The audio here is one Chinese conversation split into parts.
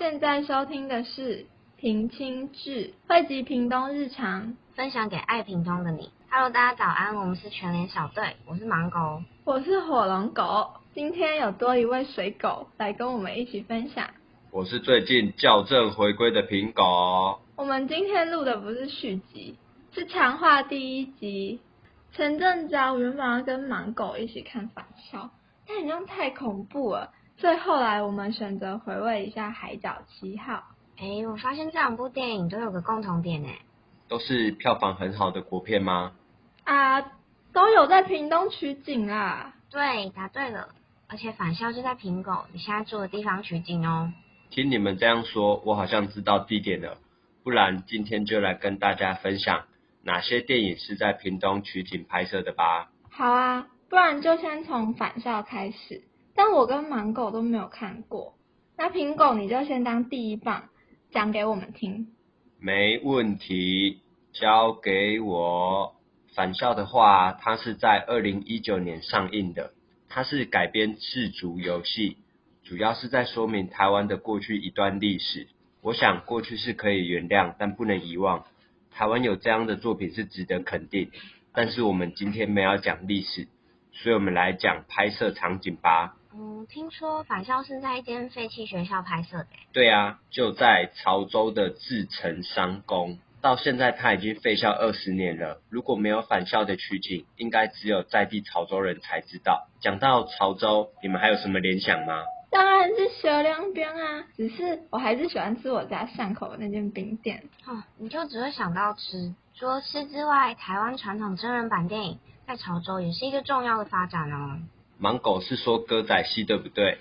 现在收听的是《平清志》，汇集屏东日常，分享给爱屏东的你。Hello，大家早安，我们是全联小队，我是盲狗，我是火龙狗。今天有多一位水狗来跟我们一起分享。我是最近校正回归的苹狗。我们今天录的不是续集，是强化第一集。陈正昭原本要跟盲狗一起看返校，但好像太恐怖了，所以后来我们选择回味一下《海角七号》。哎，我发现这两部电影都有个共同点哎，都是票房很好的国片吗？啊，都有在屏东取景啦。对，答对了，而且返校就在苹果你现在住的地方取景哦。听你们这样说，我好像知道地点了。不然今天就来跟大家分享哪些电影是在屏东取景拍摄的吧。好啊，不然就先从返校开始。但我跟盲狗都没有看过，那苹果你就先当第一棒讲给我们听。没问题，交给我。返校的话，它是在二零一九年上映的，它是改编自主游戏。主要是在说明台湾的过去一段历史。我想过去是可以原谅，但不能遗忘。台湾有这样的作品是值得肯定。但是我们今天没有讲历史，所以我们来讲拍摄场景吧。嗯，听说返校是在一间废弃学校拍摄的。对啊，就在潮州的志成商工。到现在他已经废校二十年了。如果没有返校的取景，应该只有在地潮州人才知道。讲到潮州，你们还有什么联想吗？当然是小凉冰啊，只是我还是喜欢吃我家巷口的那间冰店。哦，你就只会想到吃。除了吃之外，台湾传统真人版电影在潮州也是一个重要的发展哦。盲狗是说歌仔戏对不对？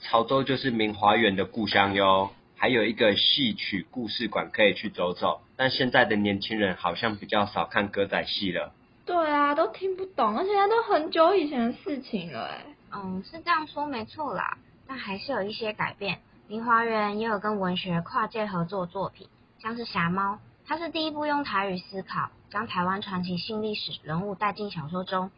潮州就是明华园的故乡哟，还有一个戏曲故事馆可以去走走。但现在的年轻人好像比较少看歌仔戏了。对啊，都听不懂，而且都很久以前的事情了哎。嗯，是这样说没错啦。但还是有一些改变。明华园也有跟文学跨界合作作品，像是《侠猫》，它是第一部用台语思考，将台湾传奇性历史人物带进小说中，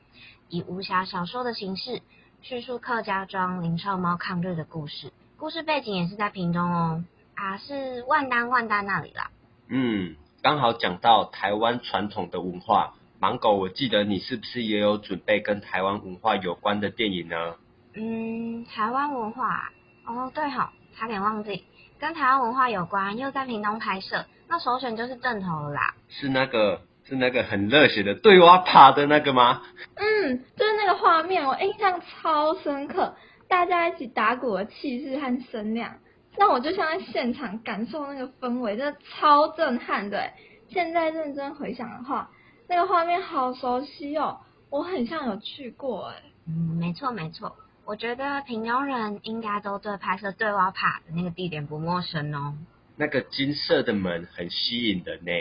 以武侠小说的形式叙述客家庄林少猫抗日的故事。故事背景也是在屏东哦，啊，是万丹万丹那里啦。嗯，刚好讲到台湾传统的文化，盲狗，我记得你是不是也有准备跟台湾文化有关的电影呢？嗯，台湾文化哦，对哈，差点忘记，跟台湾文化有关，又在屏东拍摄，那首选就是正头了啦。是那个，是那个很热血的对蛙爬的那个吗？嗯，就是那个画面，我印象超深刻，大家一起打鼓的气势和声量，让我就像在现场感受那个氛围，真的超震撼的。现在认真回想的话，那个画面好熟悉哦，我很像有去过哎。嗯，没错没错。我觉得平庸人应该都对拍摄对蛙爬的那个地点不陌生哦。那个金色的门很吸引人呢。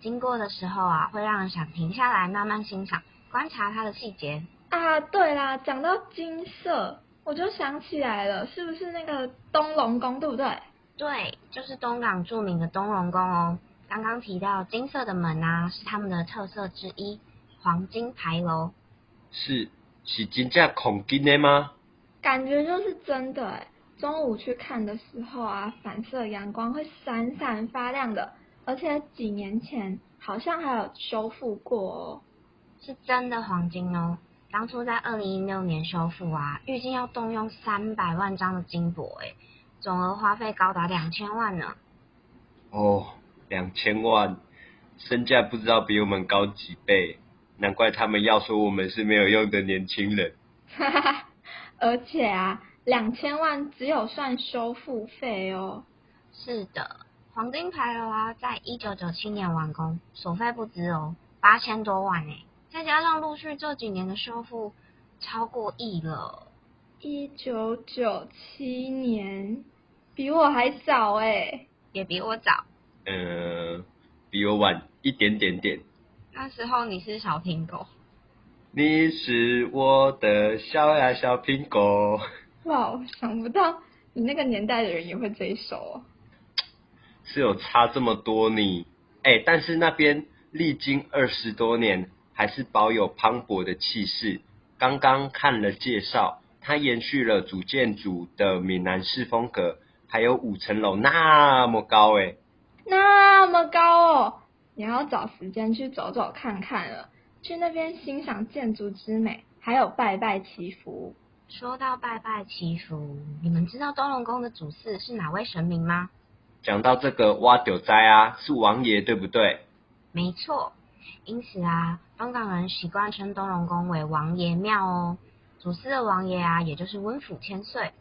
经过的时候啊，会让人想停下来慢慢欣赏，观察它的细节。啊，对啦，讲到金色，我就想起来了，是不是那个东龙宫，对不对？对，就是东港著名的东龙宫哦。刚刚提到金色的门啊，是他们的特色之一，黄金牌楼。是。是真正恐金的吗？感觉就是真的哎！中午去看的时候啊，反射阳光会闪闪发亮的，而且几年前好像还有修复过哦。是真的黄金哦！当初在二零一六年修复啊，预计要动用三百万张的金箔哎，总额花费高达两千万呢。哦，两千万，身价不知道比我们高几倍。难怪他们要说我们是没有用的年轻人。哈哈，而且啊，两千万只有算修复费哦。是的，黄金牌楼啊，在一九九七年完工，所费不止哦，八千多万哎，再加上陆续这几年的修复，超过亿了。一九九七年，比我还早哎，也比我早。呃，比我晚一点点点。那时候你是小苹果，你是我的小呀小苹果。哇，想不到你那个年代的人也会这一首哦。是有差这么多呢？哎，但是那边历经二十多年，还是保有磅礴的气势。刚刚看了介绍，它延续了主建筑的闽南式风格，还有五层楼那么高诶。那么高哦，你要找时间去走走看看了，去那边欣赏建筑之美，还有拜拜祈福。说到拜拜祈福，你们知道东龙宫的主祀是哪位神明吗？讲到这个挖丢灾啊，是王爷对不对？没错，因此啊，香港人习惯称东龙宫为王爷庙哦。主祀的王爷啊，也就是温府千岁。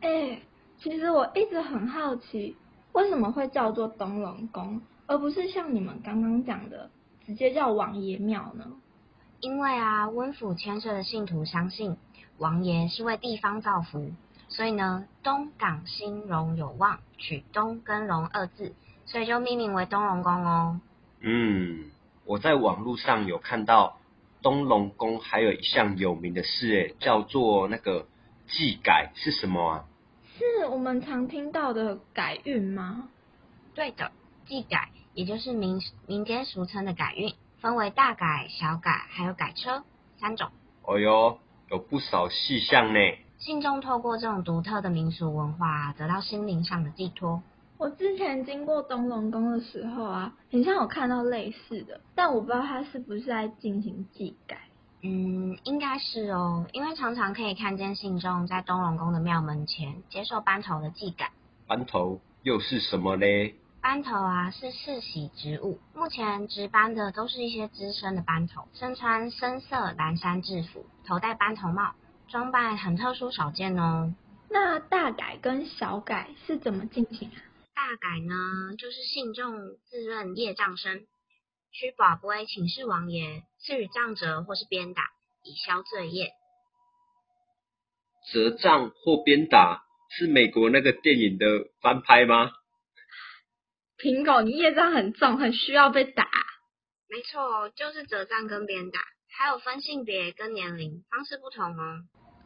哎，其实我一直很好奇。为什么会叫做东龙宫，而不是像你们刚刚讲的直接叫王爷庙呢？因为啊，温府千岁的信徒相信王爷是为地方造福，所以呢，东港兴荣有望，取东跟龙二字，所以就命名为东龙宫哦。嗯，我在网络上有看到东龙宫还有一项有名的事，诶，叫做那个祭改是什么啊？是我们常听到的改运吗？对的，祭改也就是民民间俗称的改运，分为大改、小改还有改车三种。哦哟，有不少细项呢。信众透过这种独特的民俗文化，得到心灵上的寄托。我之前经过东龙宫的时候啊，很像有看到类似的，但我不知道它是不是在进行祭改。嗯，应该是哦，因为常常可以看见信众在东龙宫的庙门前接受班头的祭改。班头又是什么嘞？班头啊，是世袭职务，目前值班的都是一些资深的班头，身穿深色蓝衫制服，头戴班头帽，装扮很特殊少见哦。那大改跟小改是怎么进行啊？大改呢，就是信众自认业障深。需宝贝请示王爷赐予杖责或是鞭打，以消罪业。折杖或鞭打是美国那个电影的翻拍吗？苹果，你业障很重，很需要被打。没错，就是折杖跟鞭打，还有分性别跟年龄，方式不同哦。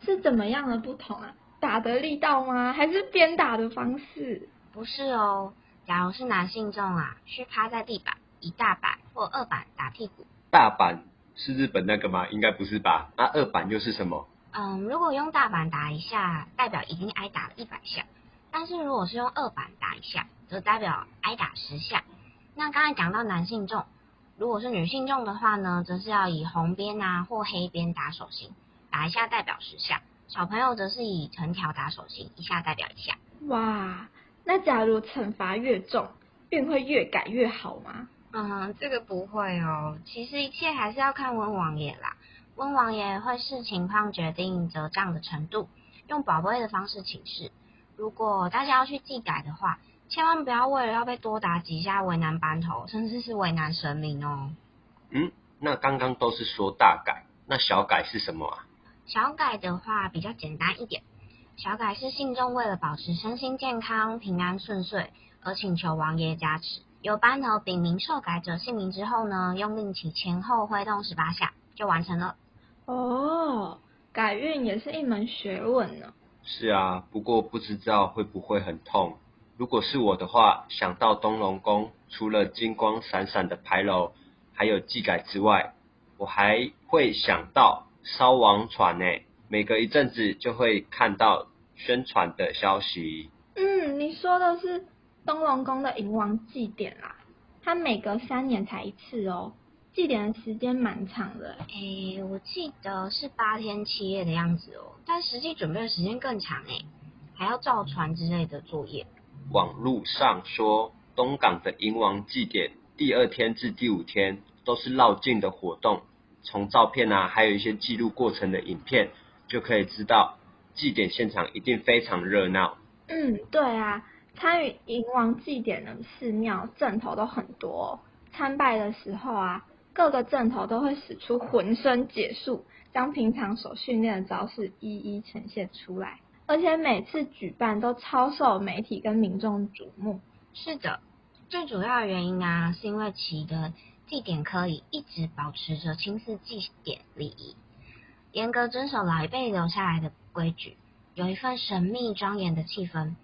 是怎么样的不同啊？打的力道吗？还是鞭打的方式？不是哦，假如是男性重啊，需趴在地板。以大板或二板打屁股。大板是日本那个吗？应该不是吧？那二板又是什么？嗯，如果用大板打一下，代表已经挨打了一百下；但是如果是用二板打一下，则代表挨打十下。那刚才讲到男性重，如果是女性重的话呢，则是要以红边啊或黑边打手心，打一下代表十下；小朋友则是以藤条打手心，一下代表一下。哇，那假如惩罚越重，便会越改越好吗？嗯，这个不会哦。其实一切还是要看温王爷啦。温王爷会视情况决定折账的程度，用宝贝的方式请示。如果大家要去祭改的话，千万不要为了要被多打几下为难班头，甚至是为难神明哦。嗯，那刚刚都是说大改，那小改是什么啊？小改的话比较简单一点。小改是信众为了保持身心健康、平安顺遂而请求王爷加持。有班头禀明受改者姓名之后呢，用令旗前后挥动十八下就完成了。哦，改运也是一门学问呢。是啊，不过不知道会不会很痛。如果是我的话，想到东龙宫，除了金光闪闪的牌楼，还有祭改之外，我还会想到烧王船呢。每隔一阵子就会看到宣传的消息。嗯，你说的是。东龙宫的迎王祭典啦，它每隔三年才一次哦，祭典的时间蛮长的。诶，我记得是八天七夜的样子哦，但实际准备的时间更长诶，还要造船之类的作业。网络上说，东港的迎王祭典第二天至第五天都是绕境的活动，从照片啊，还有一些记录过程的影片，就可以知道祭典现场一定非常热闹。嗯，对啊。参与迎王祭典的寺庙阵头都很多，参拜的时候啊，各个阵头都会使出浑身解数，将平常所训练的招式一一呈现出来，而且每次举办都超受媒体跟民众瞩目。是的，最主要的原因啊，是因为其的祭典可以一直保持着亲自祭典礼仪，严格遵守老一辈留下来的规矩，有一份神秘庄严的气氛。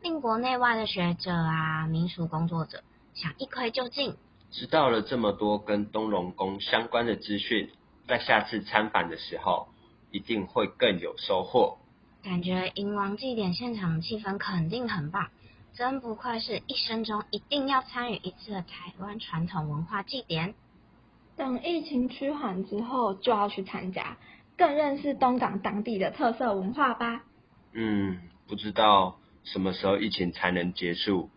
令国内外的学者啊、民俗工作者想一窥究竟。知道了这么多跟东龙宫相关的资讯，在下次参访的时候一定会更有收获。感觉迎王祭典现场的气氛肯定很棒，真不愧是一生中一定要参与一次的台湾传统文化祭典。等疫情趋缓之后，就要去参加，更认识东港当地的特色文化吧。嗯，不知道什么时候疫情才能结束，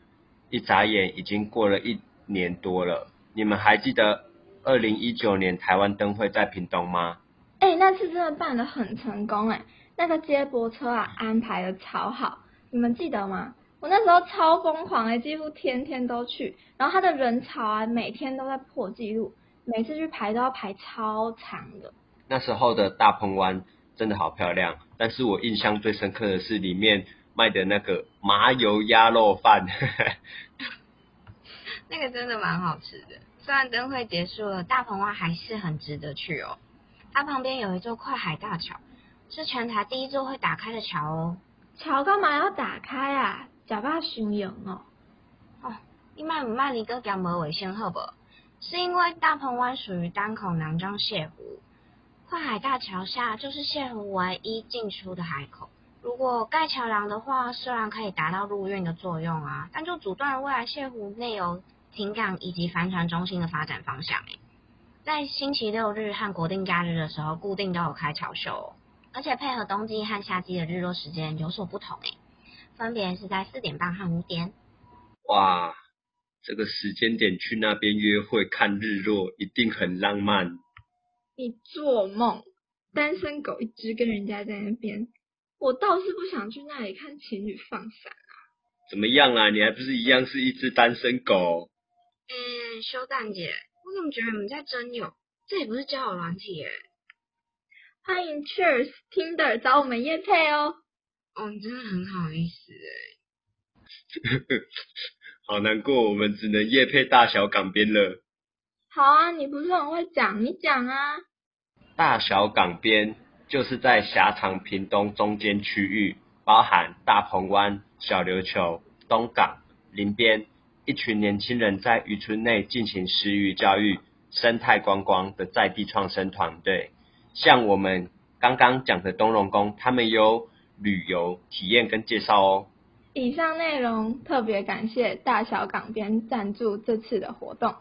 一眨眼已经过了一年多了。你们还记得二零一九年台湾灯会在屏东吗？哎、那次真的办得很成功哎，那个接驳车啊安排的超好，你们记得吗？我那时候超疯狂哎，几乎天天都去，然后它的人潮啊每天都在破纪录，每次去排都要排超长的。那时候的大鹏湾真的好漂亮，但是我印象最深刻的是里面卖的那个麻油鸭肉饭，那个真的蛮好吃的。虽然灯会结束了，大鹏湾还是很值得去哦。它旁边有一座跨海大桥，是全台第一座会打开的桥哦。桥干嘛要打开啊？假把熊赢哦。哦，你卖不卖离个讲无卫生好不？是因为大鹏湾属于单口南庄泻湖，跨海大桥下就是泻湖唯一进出的海口。如果盖桥梁的话，虽然可以达到陆运的作用啊，但就阻断了未来泻湖内游、停港以及帆船中心的发展方向诶。在星期六日和国定假日的时候，固定都有开桥秀，而且配合冬季和夏季的日落时间有所不同诶，分别是在四点半和五点。哇，这个时间点去那边约会看日落一定很浪漫。你做梦！单身狗一只跟人家在那边，我倒是不想去那里看情侣放闪。怎么样啊？你还不是一样是一只单身狗？嗯，修蛋姐，我怎么觉得你们在真友？这也不是交友软体耶。欢迎 Cheers Tinder 找我们叶配哦。哦，你真的很好意思哎。好难过，我们只能夜配大小港边了。好啊，你不是很会讲，你讲啊。大小港边就是在狭长屏东中间区域，包含大鹏湾、小琉球、东港、林边，一群年轻人在渔村内进行食鱼教育、生态观光的在地创生团队。像我们刚刚讲的东龙宫，他们有旅游体验跟介绍哦。以上内容特别感谢大小港边赞助这次的活动。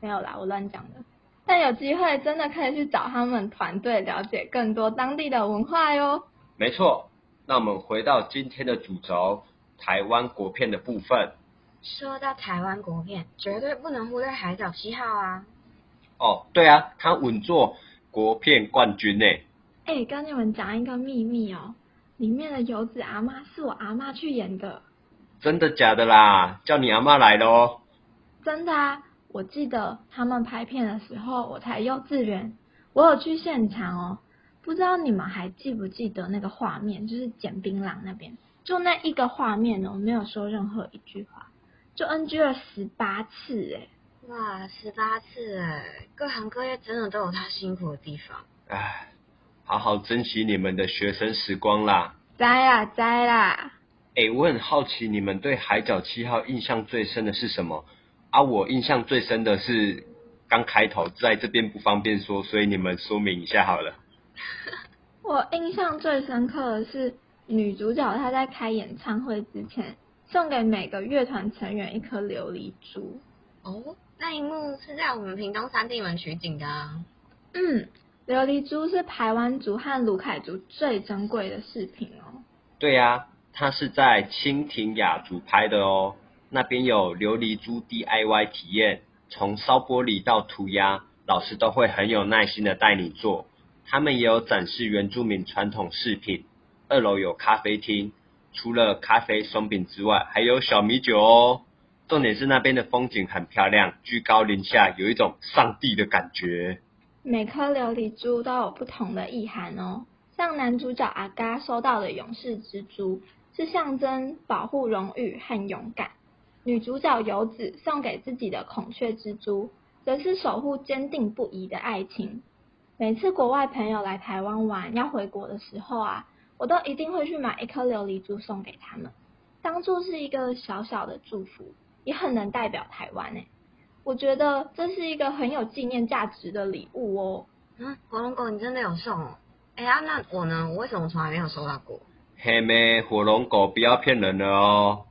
没有啦，我乱讲的。但有机会真的可以去找他们团队了解更多当地的文化哟。没错，那我们回到今天的主轴，台湾国片的部分。说到台湾国片，绝对不能忽略《海角七号》啊！哦，对啊，他稳坐国片冠军呢。哎，跟你们讲一个秘密哦，里面的游子阿妈是我阿妈去演的。真的假的啦？叫你阿妈来喽。真的啊，我记得他们拍片的时候，我才幼稚园，我有去现场哦。不知道你们还记不记得那个画面，就是捡槟榔那边，就那一个画面哦，没有说任何一句话，就 NG 了十八次哎。哇，十八次哎，各行各业真的都有他辛苦的地方。唉，好好珍惜你们的学生时光啦。栽啦栽啦！哎，我很好奇你们对《海角七号》印象最深的是什么？啊，我印象最深的是刚开头，在这边不方便说，所以你们说明一下好了。我印象最深刻的是女主角她在开演唱会之前，送给每个乐团成员一颗琉璃珠。哦，那一幕是在我们屏东三地门取景的啊。嗯，琉璃珠是台湾族和卢凯族最珍贵的饰品哦。对呀、它是在蜻蜓雅族拍的哦，那边有琉璃珠 DIY 体验，从烧玻璃到涂鸦，老师都会很有耐心的带你做。他们也有展示原住民传统饰品，二楼有咖啡厅，除了咖啡松饼之外，还有小米酒哦。重点是那边的风景很漂亮，居高临下，有一种上帝的感觉。每颗琉璃珠都有不同的意涵哦。像男主角阿嘎收到的勇士之珠，是象征保护荣誉和勇敢；女主角游子送给自己的孔雀之珠，则是守护坚定不移的爱情。每次国外朋友来台湾玩要回国的时候啊，我都一定会去买一颗琉璃珠送给他们，当做是一个小小的祝福，也很能代表台湾诶。我觉得这是一个很有纪念价值的礼物哦。嗯，火龙果你真的有送哦？哎呀，那我呢？我为什么从来没有收到过？嘿妹，火龙果不要骗人了哦。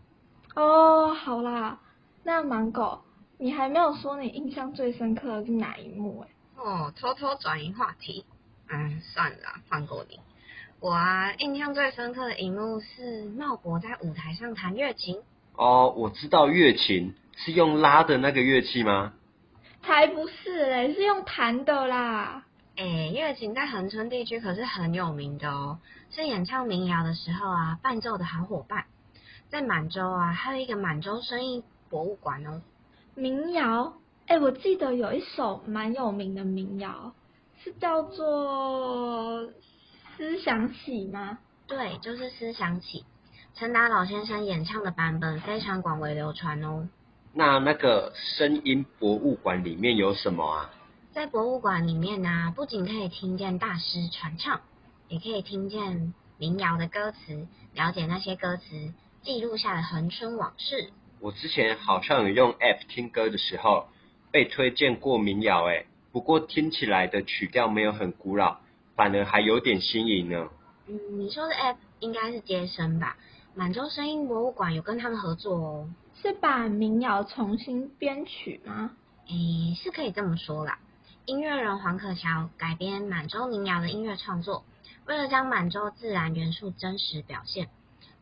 哦，好啦，那芒果，你还没有说你印象最深刻的是哪一幕哎？哦，偷偷转移话题，嗯，算了，放过你。我啊，印象最深刻的一幕是茂博在舞台上弹月琴。哦，我知道月琴是用拉的那个乐器吗？才不是嘞，是用弹的啦。哎，乐琴在恒春地区可是很有名的哦，是演唱民谣的时候啊伴奏的好伙伴。在满洲啊，还有一个满洲声音博物馆哦。民谣，哎，我记得有一首蛮有名的民谣，是叫做《思想起》吗？对，就是《思想起》，陈达老先生演唱的版本非常广为流传哦。那那个声音博物馆里面有什么啊？在博物馆里面呢，不仅可以听见大师传唱，也可以听见民谣的歌词，了解那些歌词记录下的恒春往事。我之前好像有用 App 听歌的时候，被推荐过民谣，哎，不过听起来的曲调没有很古老，反而还有点新颖呢。嗯，你说的 App 应该是接生吧？满洲声音博物馆有跟他们合作哦。是把民谣重新编曲吗？诶，是可以这么说啦。音乐人黄可乔改编满洲民谣的音乐创作，为了将满洲自然元素真实表现，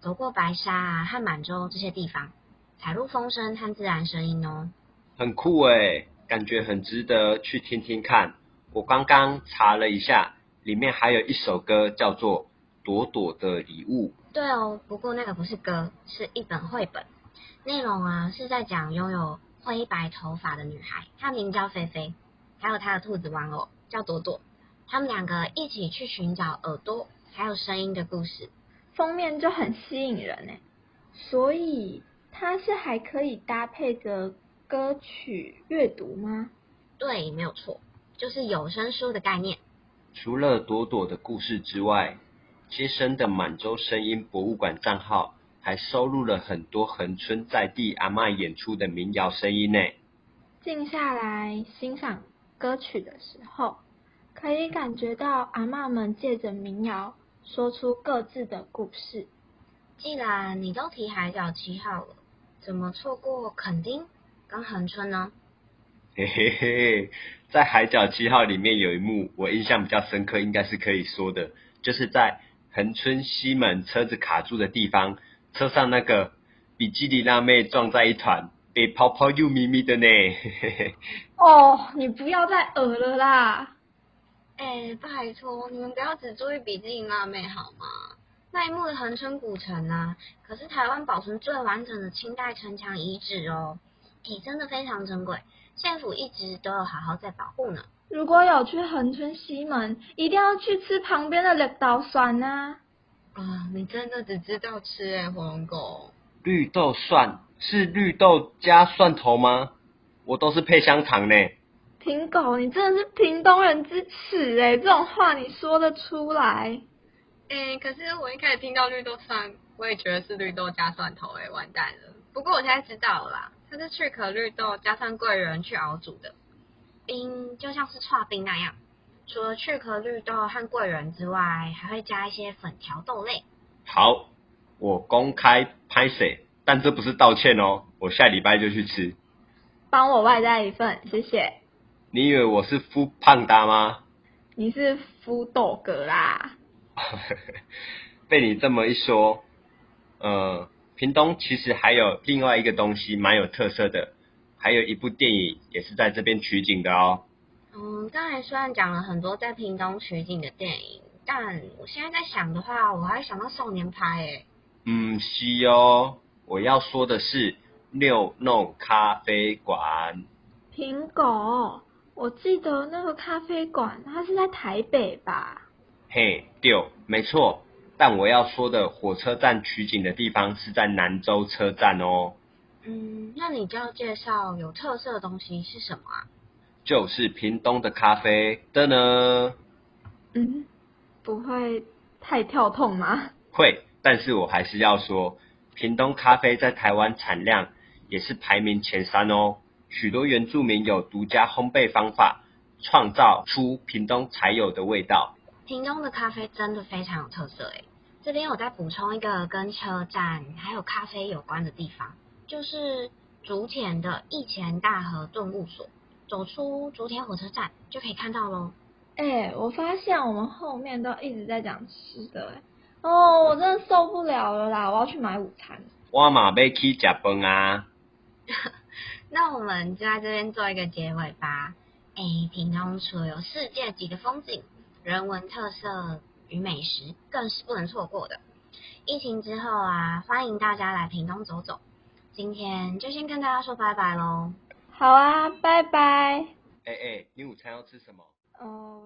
走过白沙啊和满洲这些地方，采录风声和自然声音哦。很酷诶，感觉很值得去听听看。我刚刚查了一下，里面还有一首歌叫做《朵朵的礼物》。对哦，不过那个不是歌，是一本绘本，内容啊是在讲拥有灰白头发的女孩，她名叫菲菲。还有她的兔子玩偶叫朵朵，他们两个一起去寻找耳朵还有声音的故事，封面就很吸引人呢。所以它是还可以搭配着歌曲阅读吗？对，没有错，就是有声书的概念。除了朵朵的故事之外，接生的满洲声音博物馆账号还收录了很多恒春在地阿嬷演出的民谣声音呢。静下来欣赏。歌曲的时候，可以感觉到阿嬷们借着民谣说出各自的故事。既然你都提海角七号了，怎么错过垦丁跟恒春呢？嘿嘿嘿，在海角七号里面有一幕我印象比较深刻，应该是可以说的，就是在恒春西门车子卡住的地方，车上那个比基尼辣妹撞在一团。被泡泡又咪咪的呢，哦，你不要再恶了啦！哎，拜托，你们不要只注意比基尼辣妹好吗？那一幕的恒春古城啊，可是台湾保存最完整的清代城墙遗址哦，哎，真的非常珍贵，县府一直都有好好在保护呢。如果有去恒春西门，一定要去吃旁边的绿豆蒜啊！啊，你真的只知道吃哎，火龙果。绿豆蒜。是绿豆加蒜头吗？我都是配香肠呢。平狗，你真的是屏东人之耻哎！这种话你说得出来？哎，可是我一开始听到绿豆蒜，我也觉得是绿豆加蒜头哎，完蛋了。不过我现在知道了啦，它是去壳绿豆加上桂圆去熬煮的，冰就像是串冰那样。除了去壳绿豆和桂圆之外，还会加一些粉条豆类。好，我公开拍摄。但这不是道歉哦，我下礼拜就去吃。帮我外带一份，谢谢。你以为我是夫胖达吗？你是夫豆哥啦。被你这么一说，呃，屏东其实还有另外一个东西蛮有特色的，还有一部电影也是在这边取景的哦。嗯，刚才虽然讲了很多在屏东取景的电影，但我现在在想的话，我还想到少年派诶。嗯，是哦。我要说的是六弄咖啡馆。苹果，我记得那个咖啡馆，它是在台北吧？嘿，对，没错。但我要说的火车站取景的地方是在南州车站哦。嗯，那你就要介绍有特色的东西是什么啊？就是屏东的咖啡的呢。嗯，不会太跳痛吗？会，但是我还是要说。屏东咖啡在台湾产量也是排名前三哦，许多原住民有独家烘焙方法，创造出屏东才有的味道。屏东的咖啡真的非常有特色诶，这边我再补充一个跟车站还有咖啡有关的地方，就是竹田的一前大和顿悟所，走出竹田火车站就可以看到喽。哎、我发现我们后面都一直在讲吃的、哎，哦，我真的受不了了啦！我要去买午餐。我嘛要去食饭啊。那我们就在这边做一个结尾吧。哎，屏东除了有世界级的风景、人文特色与美食，更是不能错过的。疫情之后啊，欢迎大家来屏东走走。今天就先跟大家说拜拜喽。好啊，拜拜。哎哎，你午餐要吃什么？哦，